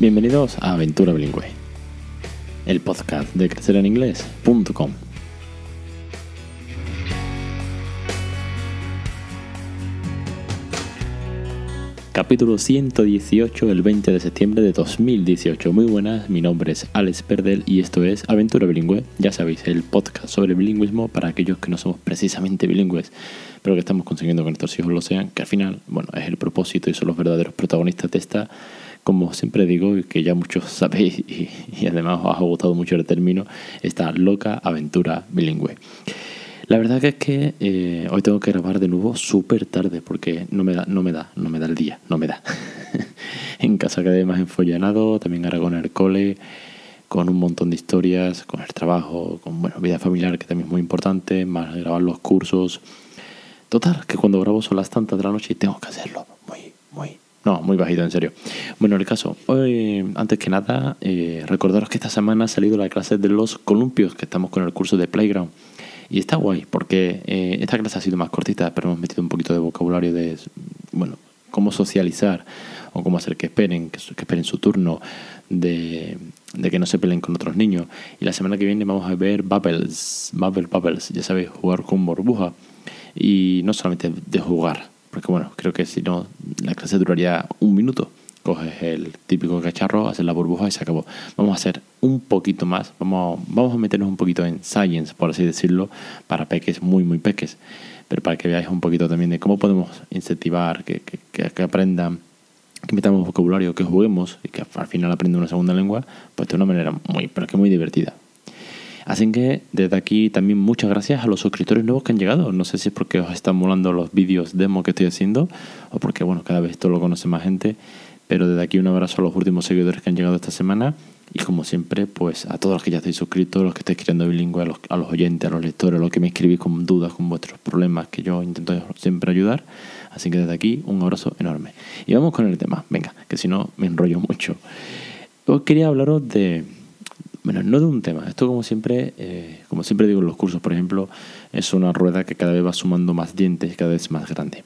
Bienvenidos a Aventura Bilingüe, el podcast de crecereninglés.com. Capítulo 118, el 20 de septiembre de 2018. Muy buenas, mi nombre es Alex Perdel y esto es Aventura Bilingüe. Ya sabéis, el podcast sobre bilingüismo para aquellos que no somos precisamente bilingües, pero que estamos consiguiendo que nuestros hijos lo sean, que al final, bueno, es el propósito y son los verdaderos protagonistas de esta, como siempre digo, y que ya muchos sabéis y, además os ha gustado mucho el término, esta loca aventura bilingüe. La verdad que es que eh, hoy tengo que grabar de nuevo súper tarde porque no me da, no me da, no me da el día, no me da. en casa quedé más enfollanado, también ahora con el cole, con un montón de historias, con el trabajo, con bueno, vida familiar que también es muy importante, más grabar los cursos. Total, que cuando grabo son las tantas de la noche y tengo que hacerlo. Muy, muy, no, muy bajito, en serio. Bueno, el caso, antes que nada, eh, recordaros que esta semana ha salido la clase de los columpios, que estamos con el curso de Playground. Y está guay, porque eh, esta clase ha sido más cortita, pero hemos metido un poquito de vocabulario de, bueno, cómo socializar o cómo hacer que esperen, que, esperen su turno, de, de, que no se peleen con otros niños. Y la semana que viene vamos a ver Bubbles, Bubble Bubbles, ya sabéis, jugar con burbuja. Y no solamente de jugar, porque bueno, creo que si no, la clase duraría un minuto coges el típico cacharro, haces la burbuja y se acabó. Vamos a hacer un poquito más, vamos, vamos a meternos un poquito en science, por así decirlo, para peques muy, muy peques, pero para que veáis un poquito también de cómo podemos incentivar que, que, que aprendan, que metamos vocabulario, que juguemos y que al final aprendan una segunda lengua, pues de una manera muy, pero que muy divertida. Así que desde aquí también muchas gracias a los suscriptores nuevos que han llegado. No sé si es porque os están molando los vídeos demo que estoy haciendo o porque, bueno, cada vez esto lo conoce más gente. Pero desde aquí un abrazo a los últimos seguidores que han llegado esta semana. Y como siempre, pues a todos los que ya estáis suscritos, los que estáis creando bilingüe, a los, a los oyentes, a los lectores, a los que me escribís con dudas, con vuestros problemas, que yo intento siempre ayudar. Así que desde aquí un abrazo enorme. Y vamos con el tema, venga, que si no me enrollo mucho. Hoy quería hablaros de, bueno, no de un tema. Esto como siempre, eh, como siempre digo en los cursos, por ejemplo, es una rueda que cada vez va sumando más dientes, cada vez más grande.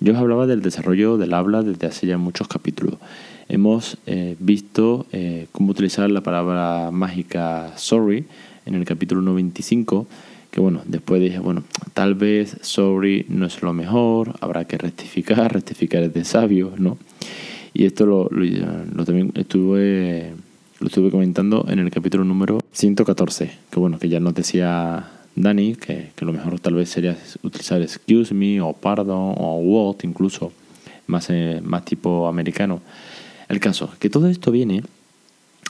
Yo os hablaba del desarrollo del habla desde hace ya muchos capítulos. Hemos eh, visto eh, cómo utilizar la palabra mágica sorry en el capítulo 95, que bueno, después dije, bueno, tal vez sorry no es lo mejor, habrá que rectificar, rectificar es de sabios, ¿no? Y esto lo, lo, también estuve, lo estuve comentando en el capítulo número 114, que bueno, que ya nos decía Dani, que, que, lo mejor tal vez sería utilizar excuse me o pardon o what incluso, más, eh, más tipo americano. El caso, que todo esto viene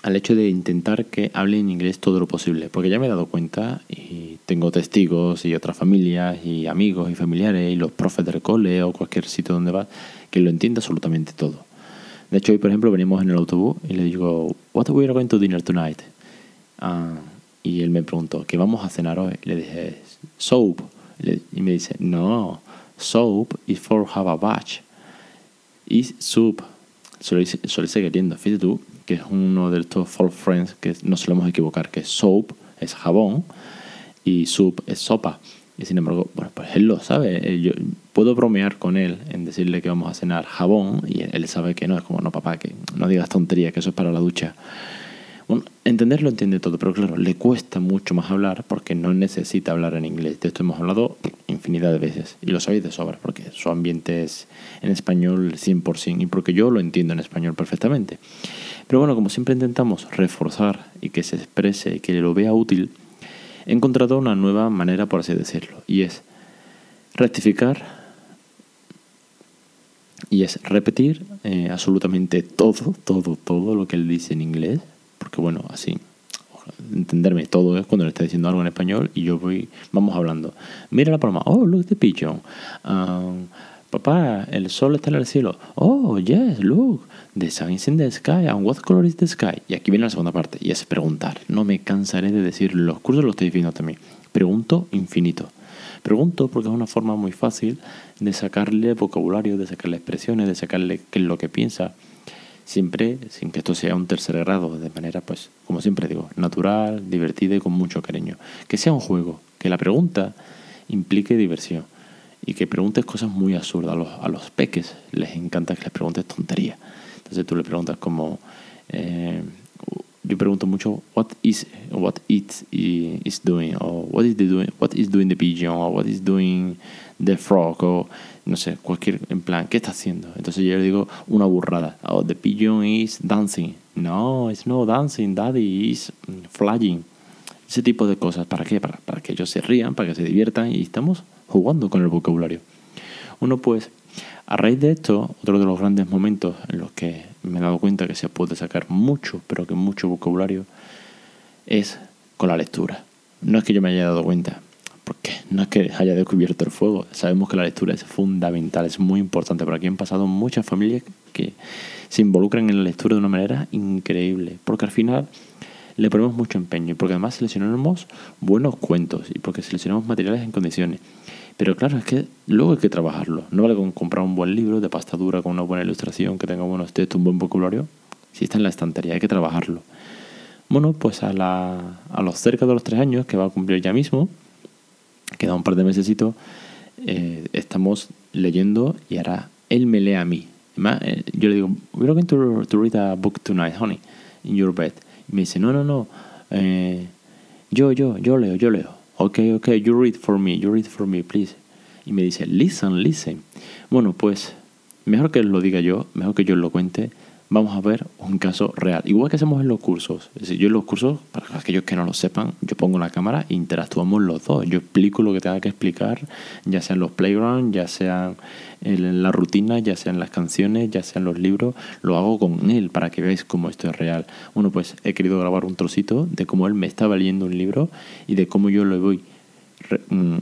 al hecho de intentar que hable en inglés todo lo posible, porque ya me he dado cuenta y tengo testigos y otras familias y amigos y familiares y los profes del cole o cualquier sitio donde vas que lo entiende absolutamente todo. De hecho, hoy, por ejemplo, venimos en el autobús y le digo, What are we going to dinner tonight? Uh, y él me preguntó, ¿qué vamos a cenar hoy? Le dije, soap. Y me dice, no, soap is for have a batch. Y soup. Suele, suele seguir yendo. Fíjate tú, que es uno de estos four friends que no solemos equivocar, que soap es jabón y soup es sopa. Y sin embargo, bueno, pues él lo sabe. Yo puedo bromear con él en decirle que vamos a cenar jabón y él sabe que no. Es como, no, papá, que no digas tontería, que eso es para la ducha. Bueno, entenderlo entiende todo, pero claro, le cuesta mucho más hablar porque no necesita hablar en inglés. De esto hemos hablado infinidad de veces y lo sabéis de sobra porque su ambiente es en español 100% y porque yo lo entiendo en español perfectamente. Pero bueno, como siempre intentamos reforzar y que se exprese y que lo vea útil, he encontrado una nueva manera, por así decirlo, y es rectificar y es repetir eh, absolutamente todo, todo, todo lo que él dice en inglés porque bueno, así, entenderme todo es cuando le está diciendo algo en español y yo voy, vamos hablando. Mira la paloma, oh, look the pigeon. Um, papá, el sol está en el cielo. Oh, yes, look, the sun is in the sky, and what color is the sky? Y aquí viene la segunda parte, y es preguntar. No me cansaré de decir, los cursos los estoy diciendo también. Pregunto infinito. Pregunto porque es una forma muy fácil de sacarle vocabulario, de sacarle expresiones, de sacarle qué es lo que piensa siempre sin que esto sea un tercer grado, de manera, pues, como siempre digo, natural, divertida y con mucho cariño. Que sea un juego, que la pregunta implique diversión y que preguntes cosas muy absurdas. A los, a los peques les encanta que les preguntes tonterías. Entonces tú le preguntas como, Eh, yo pregunto mucho what is what it is doing or what is the doing what is doing the pigeon or what is doing the frog o no sé cualquier en plan qué está haciendo entonces yo le digo una burrada. Oh the pigeon is dancing. No it's no dancing daddy is flying ese tipo de cosas para qué para, para que ellos se rían para que se diviertan y estamos jugando con el vocabulario uno pues a raíz de esto, otro de los grandes momentos en los que me he dado cuenta que se puede sacar mucho, pero que mucho vocabulario, es con la lectura. No es que yo me haya dado cuenta, porque no es que haya descubierto el fuego. Sabemos que la lectura es fundamental, es muy importante. Por aquí han pasado muchas familias que se involucran en la lectura de una manera increíble, porque al final le ponemos mucho empeño y porque además seleccionamos buenos cuentos y porque seleccionamos materiales en condiciones. Pero claro, es que luego hay que trabajarlo. No vale con comprar un buen libro de pasta dura con una buena ilustración, que tenga buenos textos, un buen vocabulario. Si está en la estantería, hay que trabajarlo. Bueno, pues a, la, a los cerca de los tres años, que va a cumplir ya mismo, queda un par de meses, eh, estamos leyendo y ahora él me lee a mí. Eh, yo le digo, we're going to, to, read a book tonight, honey, in your bed. Me dice, no, no, no, eh, yo, yo, yo leo, yo leo ok, ok, you read for me, you read for me, please. Y me dice, listen, listen. Bueno, pues mejor que lo diga yo, mejor que yo lo cuente, vamos a ver un caso real. Igual que hacemos en los cursos. Es decir, yo en los cursos, para aquellos que no lo sepan, yo pongo la cámara e interactuamos los dos. Yo explico lo que tenga que explicar, ya sea en los playgrounds, ya sea en la rutina, ya sea en las canciones, ya sea en los libros. Lo hago con él para que veáis cómo esto es real. Bueno, pues he querido grabar un trocito de cómo él me estaba leyendo un libro y de cómo yo lo voy... Mm,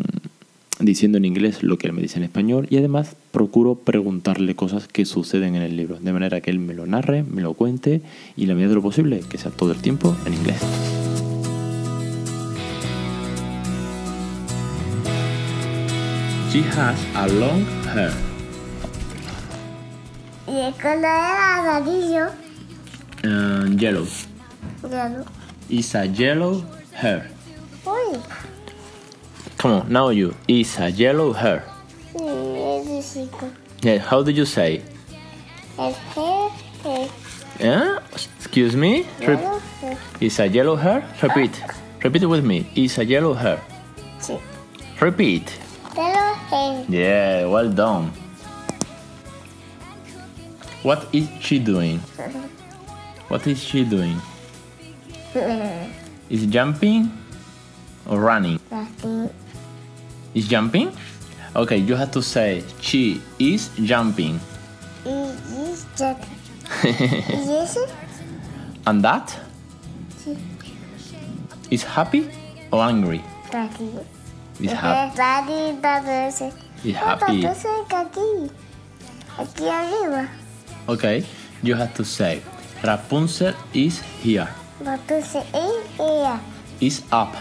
diciendo en inglés lo que él me dice en español y además procuro preguntarle cosas que suceden en el libro, de manera que él me lo narre, me lo cuente y la medida de lo posible que sea todo el tiempo en inglés. She has a long hair. ¿Y el color amarillo? Uh, yellow. Yellow. It's a yellow hair. Uy. Come on, now you. It's a yellow hair. Yeah, how do you say? Yeah? Excuse me? Re- it's a yellow hair? Repeat. Repeat with me. It's a yellow hair. Sí. Repeat. Yellow hair. Yeah, well done. What is she doing? What is she doing? Is jumping or running? Nothing. Is jumping? Okay, you have to say she is jumping. Is jumping. Yes. And that Sí. is happy or angry? Aquí. Is happy. Daddy. Is happy. Aquí. Aquí arriba. Okay, you have to say Rapunzel is here. Entonces es ella. Is up.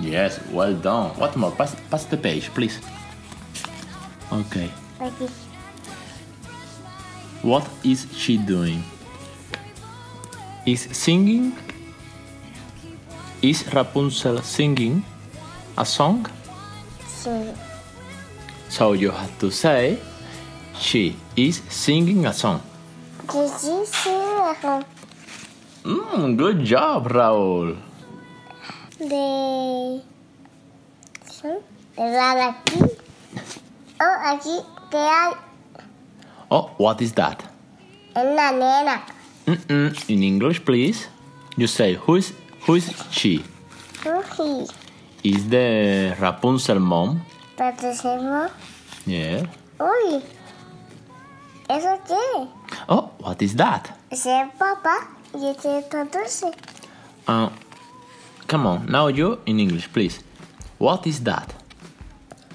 Yes, well done. What more? Pass, pass the page, please. Okay. What is she doing? Is singing? Is Rapunzel singing a song? Sí. So you have to say she is singing a song. Que sí, sí, mejor. Mm, good job, Raúl. De. De dar aquí. Oh, aquí que hay Oh, what is that? una nena. Mm-mm. In English, please. You say who is who is she? Is the Rapunzel mom? Parecemos. Yeah. Uy. ¿Eso qué? Oh, what is that? Es papá y es dulce. Uh, come on, now you in English, please. What is that?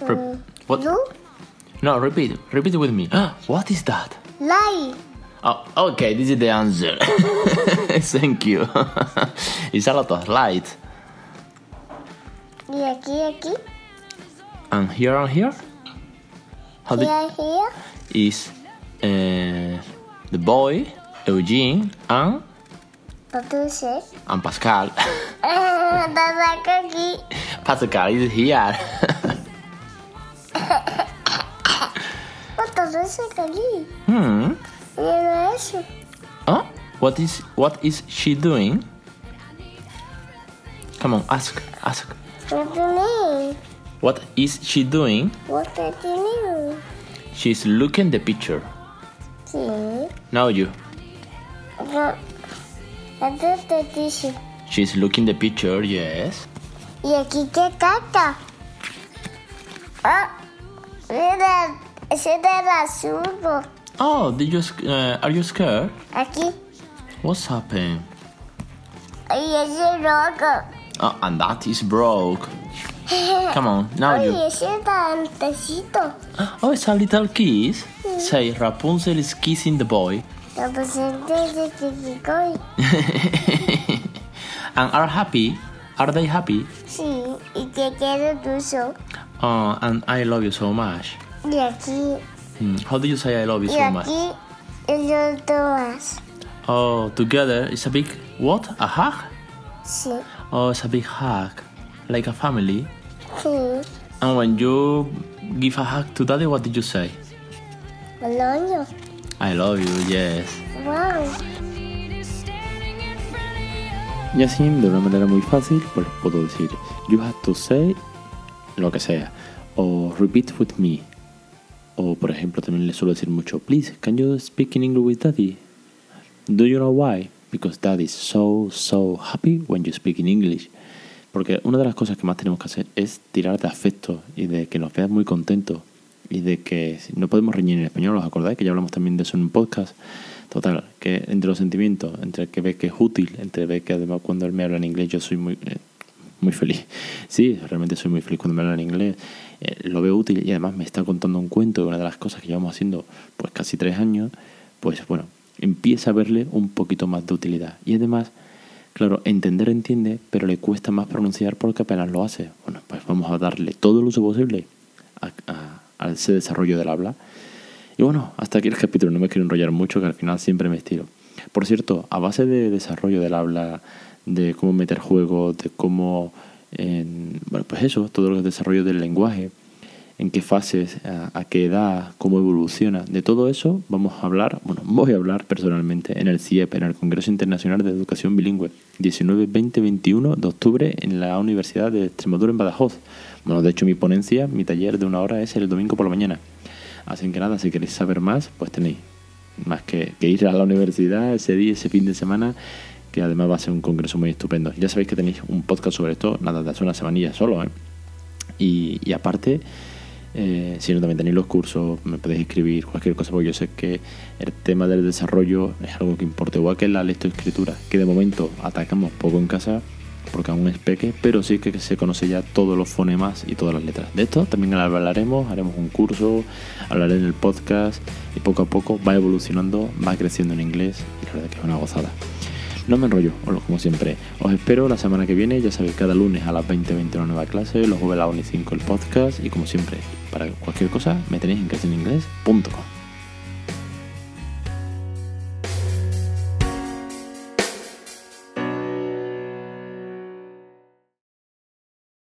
Re- what? Blue. No, repeat. Repeat with me. what is that? Light. Oh, okay, this is the answer. Thank you. it's a lot of light. Y aquí, aquí. And here and here? How Here, here. is uh, the boy, Eugene, and, And Pascal. Pascal is here. Otro dulce aquí. hmm. Mira eso. Oh, What is what is she doing? Come on, ask, ask. What do you mean? What is she doing? What do you? She's looking the picture. Sí. Now you. No. ¿Dónde te dice? She's looking the picture, yes. ¿Y aquí qué carta? Ah, mira, ese era azul. Oh, did you uh, are you scared? Aquí. What's happened? Y ese rojo. Oh, and that is broke. Come on, now Oye, you. ese dantecito. Oh, it's a little kiss. Say Rapunzel is kissing the boy. La presente se and are happy. Are they happy? Sí, y te quiero mucho. Oh, and I love you so much. Y aquí, Hmm, How do you say I love you y so much? aquí, el otro más. Oh, together it's a big what? A hug? Sí, Oh, it's a big hug, like a family. sí. And when you give a hug to daddy, what did you say? Boloño. I love you, yes. Wow. Y así, de una manera muy fácil, pues puedo decir, you have to say lo que sea. O repeat with me. O por ejemplo, también le suelo decir mucho, please, can you speak in English with daddy? Do you know why? Because dad is so, so happy when you speak in English. Porque una de las cosas que más tenemos que hacer es tirar de afecto y de que nos veas muy contentos y de que no podemos reñir en español, ¿os acordáis? Que ya hablamos también de eso en un podcast. Total, que entre los sentimientos, entre que ve que es útil, entre ver que además cuando él me habla en inglés yo soy muy, eh, muy feliz. Sí, realmente soy muy feliz cuando me habla en inglés. Eh, lo veo útil y además me está contando un cuento una de las cosas que llevamos haciendo pues casi tres años. Pues bueno, empieza a verle un poquito más de utilidad. Y además, claro, entender entiende, pero le cuesta más pronunciar porque apenas lo hace. Bueno, pues vamos a darle todo el uso posible a- a ese desarrollo del habla. Y bueno, hasta aquí el capítulo, no me quiero enrollar mucho, que al final siempre me estiro. Por cierto, a base de desarrollo del habla, de cómo meter juegos, de cómo, en- bueno, pues eso, todo el desarrollo del lenguaje, en qué fases, a, qué edad, cómo evoluciona, de todo eso vamos a hablar, bueno, voy a hablar personalmente en el CIEP, en el Congreso Internacional de Educación Bilingüe, 19, 20, 21 de octubre en la Universidad de Extremadura en Badajoz. Bueno, de hecho mi ponencia, mi taller de una hora es el domingo por la mañana. Así que nada, si queréis saber más, pues tenéis más que, ir a la universidad ese día, ese fin de semana, que además va a ser un congreso muy estupendo. Ya sabéis que tenéis un podcast sobre esto, nada, de hace una semanilla solo, ¿eh? Y aparte, eh, si no también tenéis los cursos, me podéis escribir cualquier cosa, porque yo sé que el tema del desarrollo es algo que importa, igual que la lectoescritura, que de momento atacamos poco en casa, porque aún es peque, pero sí que se conoce ya todos los fonemas y todas las letras. De esto también hablaremos, haremos un curso, hablaré en el podcast y poco a poco va evolucionando, va creciendo en inglés y la verdad que es una gozada. No me enrollo, como siempre. Os espero la semana que viene, ya sabéis, cada lunes a las 20.20 una nueva clase, los jueves a las 1 y 5 el podcast y como siempre, para cualquier cosa me tenéis en clasinglés.com.